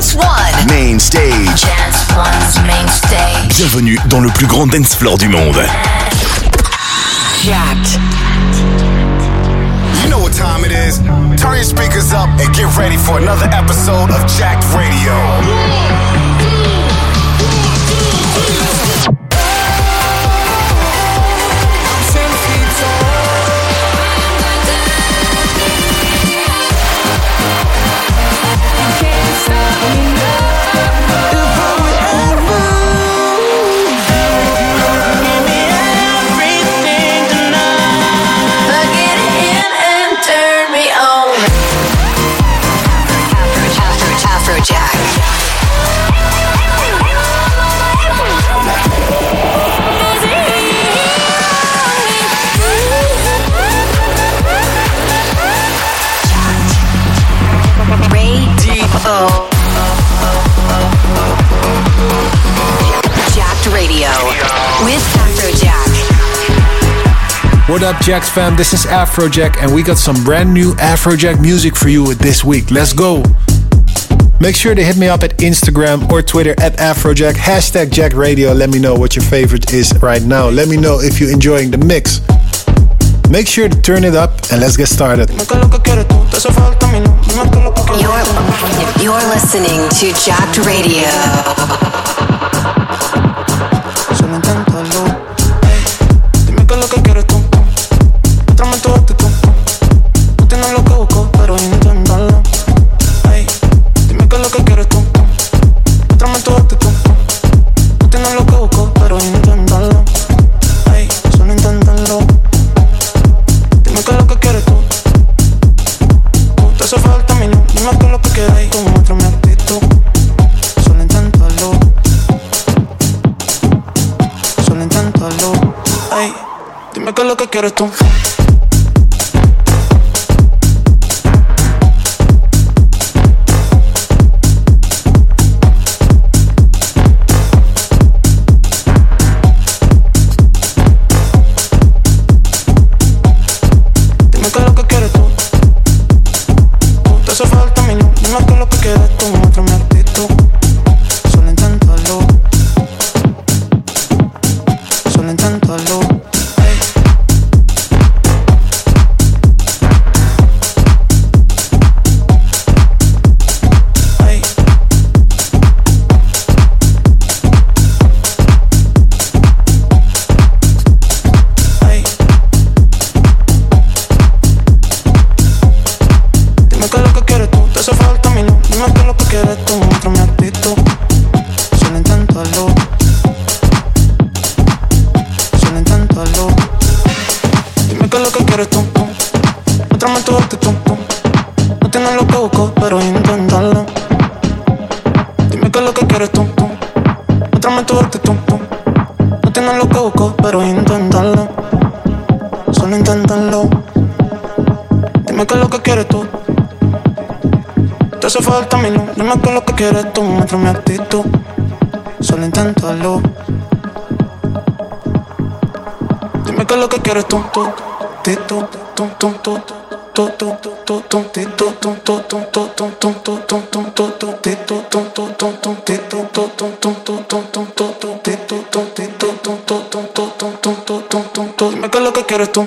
Dance One. Main stage. Bienvenue dans le plus grand dance floor du monde. Jacked. You know what time it is. Turn your speakers up and get ready for another episode of Jacked Radio. One, two. What up, Jacks fam? This is Afrojack, and we got some brand new Afrojack music for you this week. Let's go! Make sure to hit me up at Instagram or Twitter at Afrojack, hashtag Jack Radio. Let me know what your favorite is right now. Let me know if you're enjoying the mix. Make sure to turn it up and let's get started. You're, you're listening to Jacked Radio. quero tão Dime que lo que quiero es tú.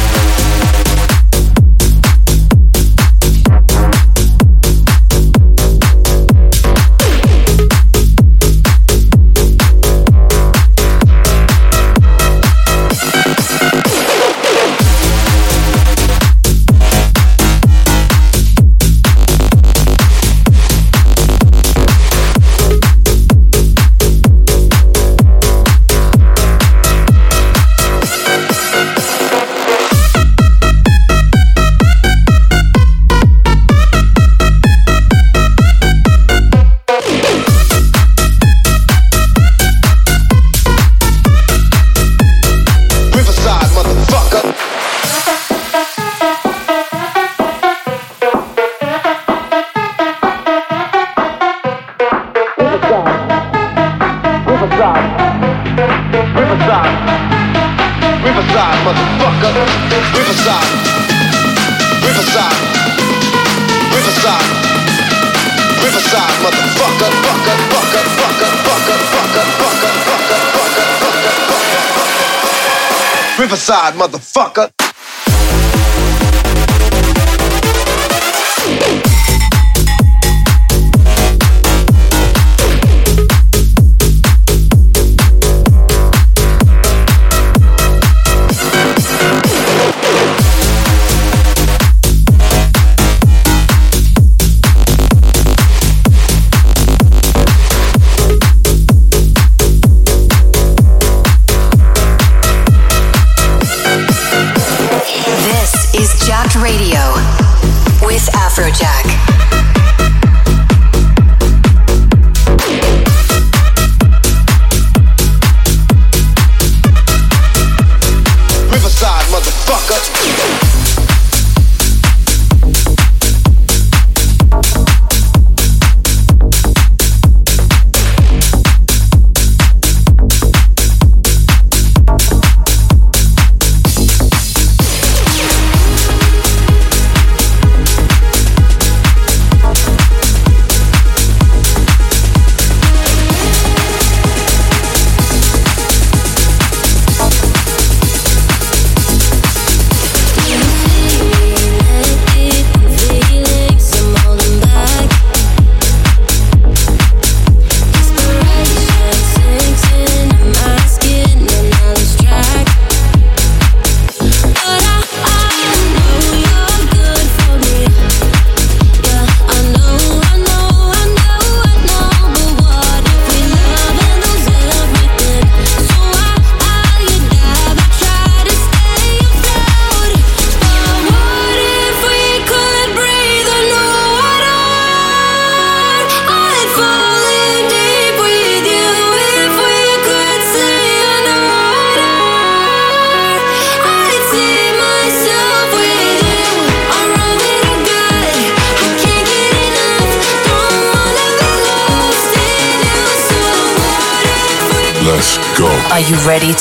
Riverside, motherfucker.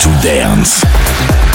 To dance.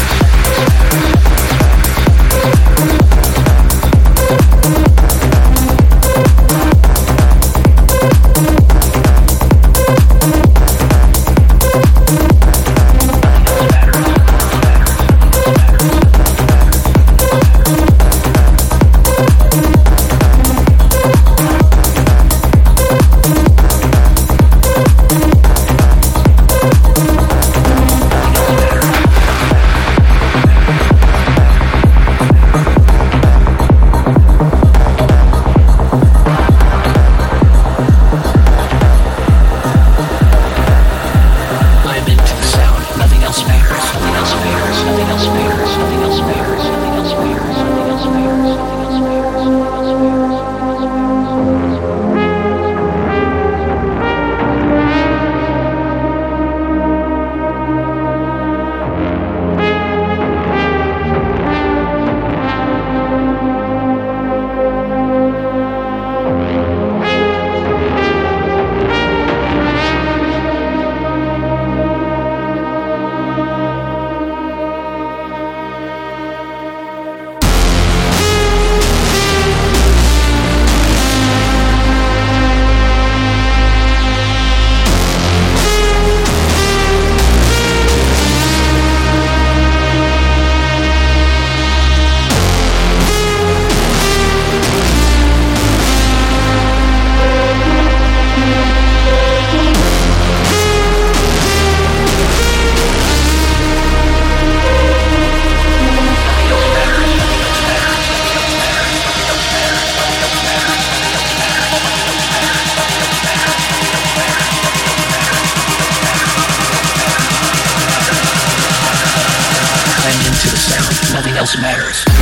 else matters.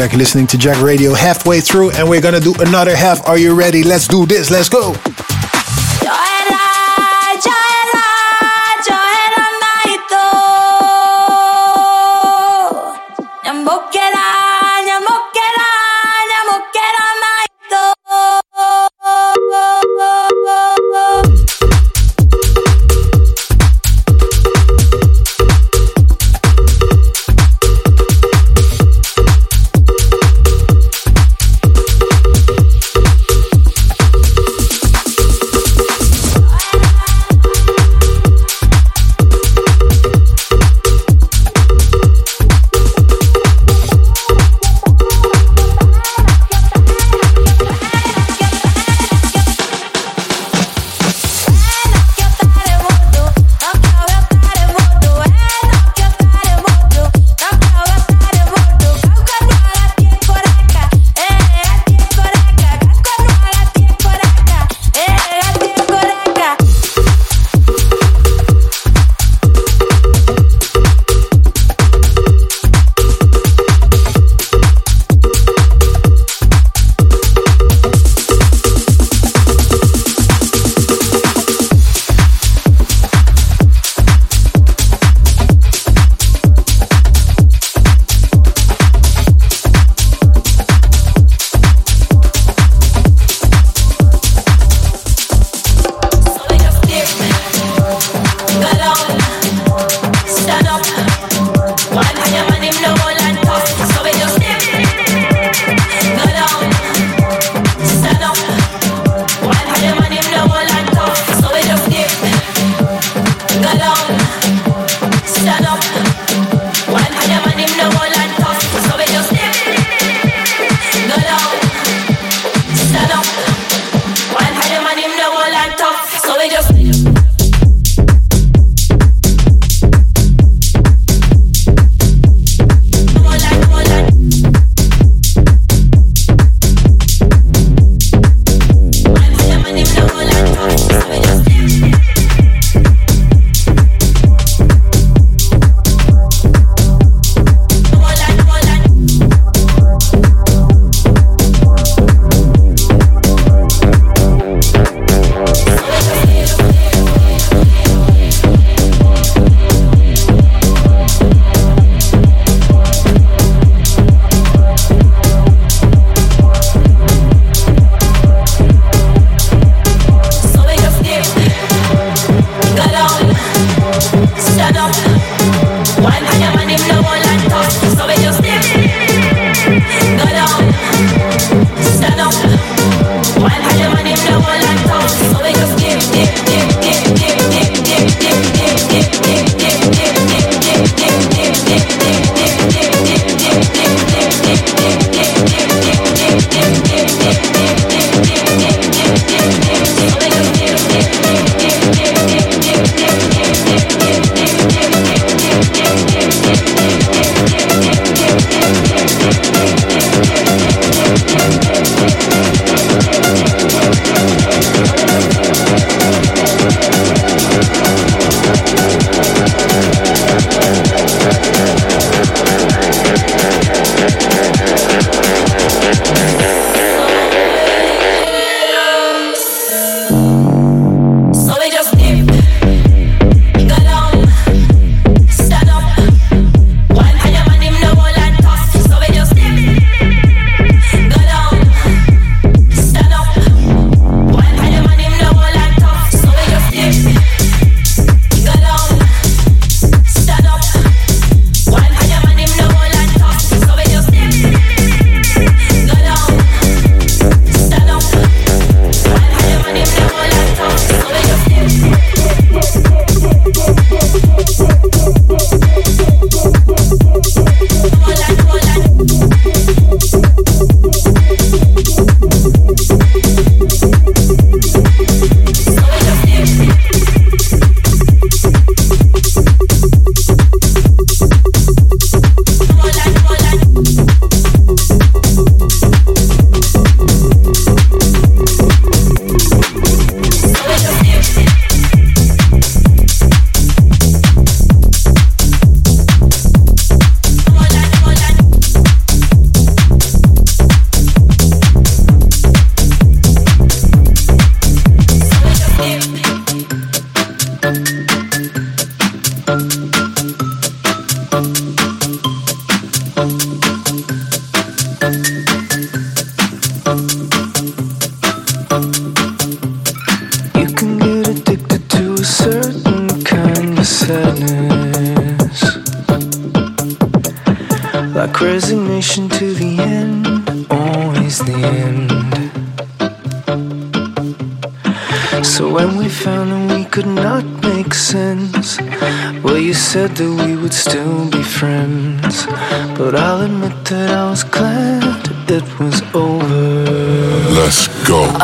Is listening to Jack Radio halfway through, and we're gonna do another half. Are you ready? Let's do this. Let's go.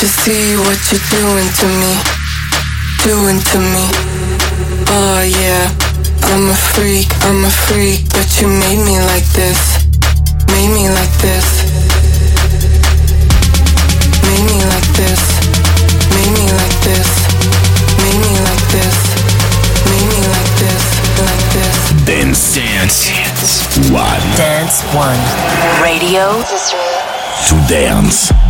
Can't see what you're doing to me? Doing to me. Oh yeah, I'm a freak, I'm a freak, but you made me like this. Made me like this. Made me like this. Made me like this. Made me like this. Made me like this. Like this. Dance. Dance. One. Dance One. Radio. To dance.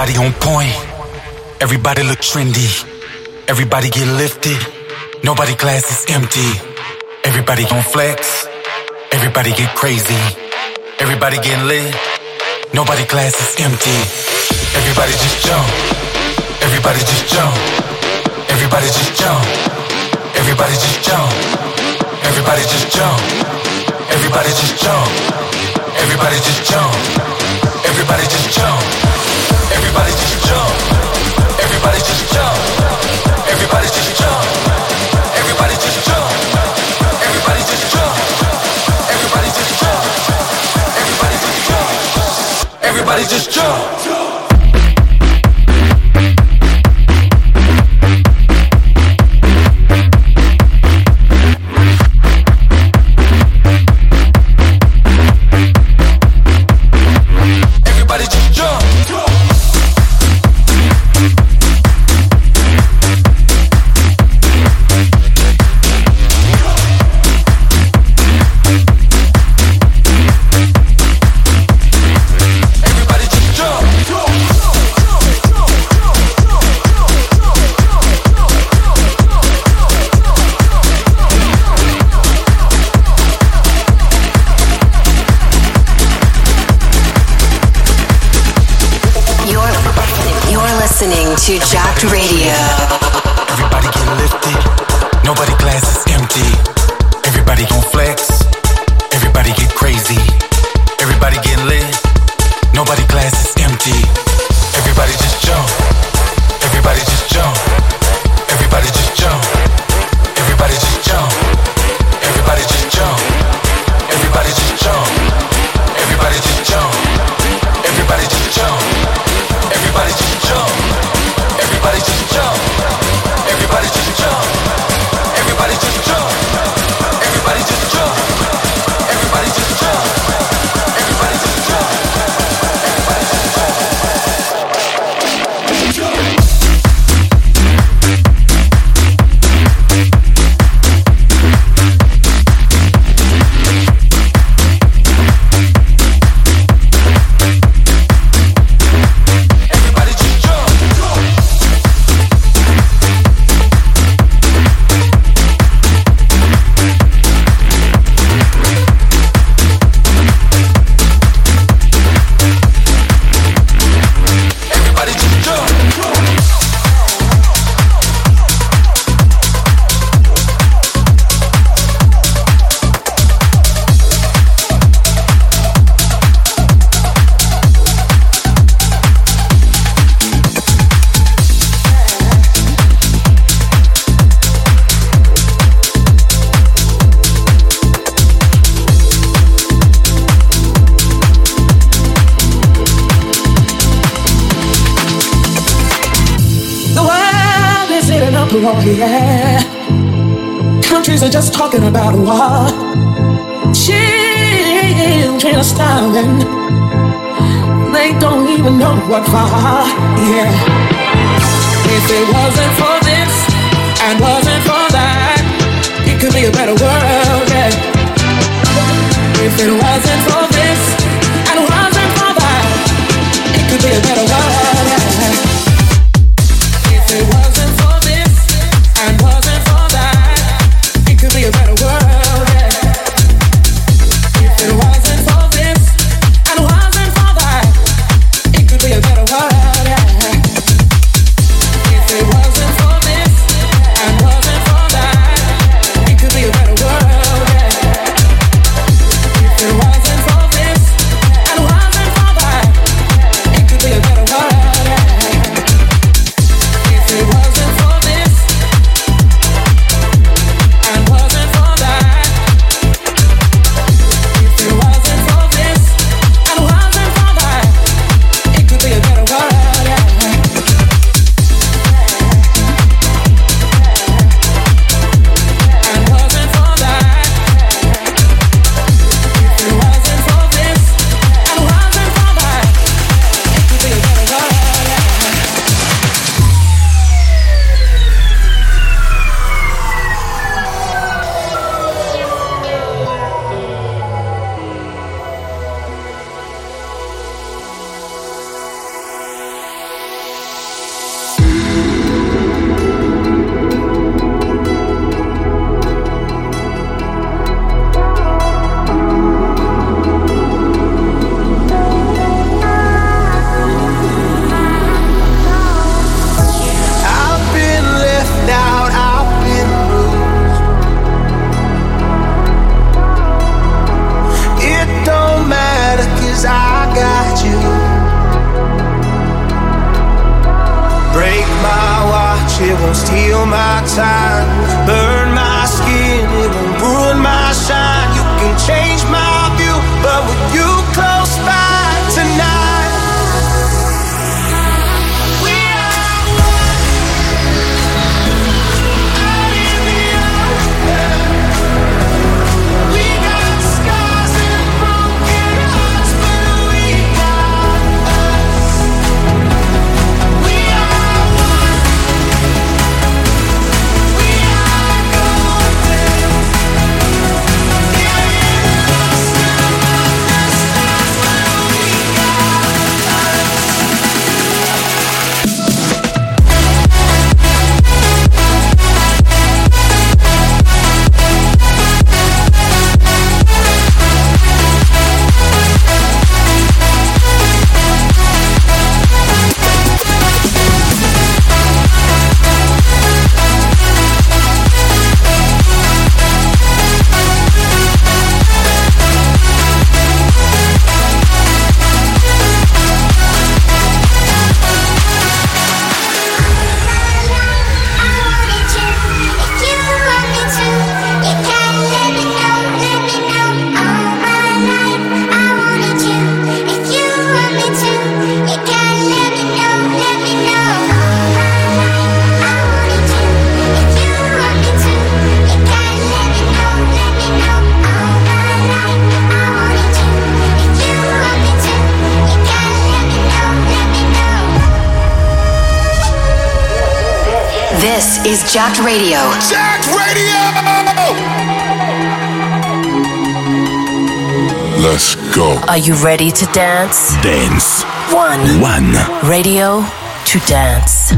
Everybody on point. Everybody look trendy. Everybody get lifted. Nobody glass is empty. Everybody gon' flex. Everybody get crazy. Everybody get lit. Nobody glass is empty. Everybody just jump. Everybody just jump. Everybody just jump. Everybody just jump. Everybody just jump. Everybody just jump. Everybody just jump. Everybody just jump. Everybody just jump. Everybody just jump. Everybody just jump. Everybody just jump. Everybody just jump. Everybody just jump. Everybody just jump. Everybody just jump. time. Radio. Jacked Radio! Let's go. Are you ready to dance? Dance. One. One. Radio to dance.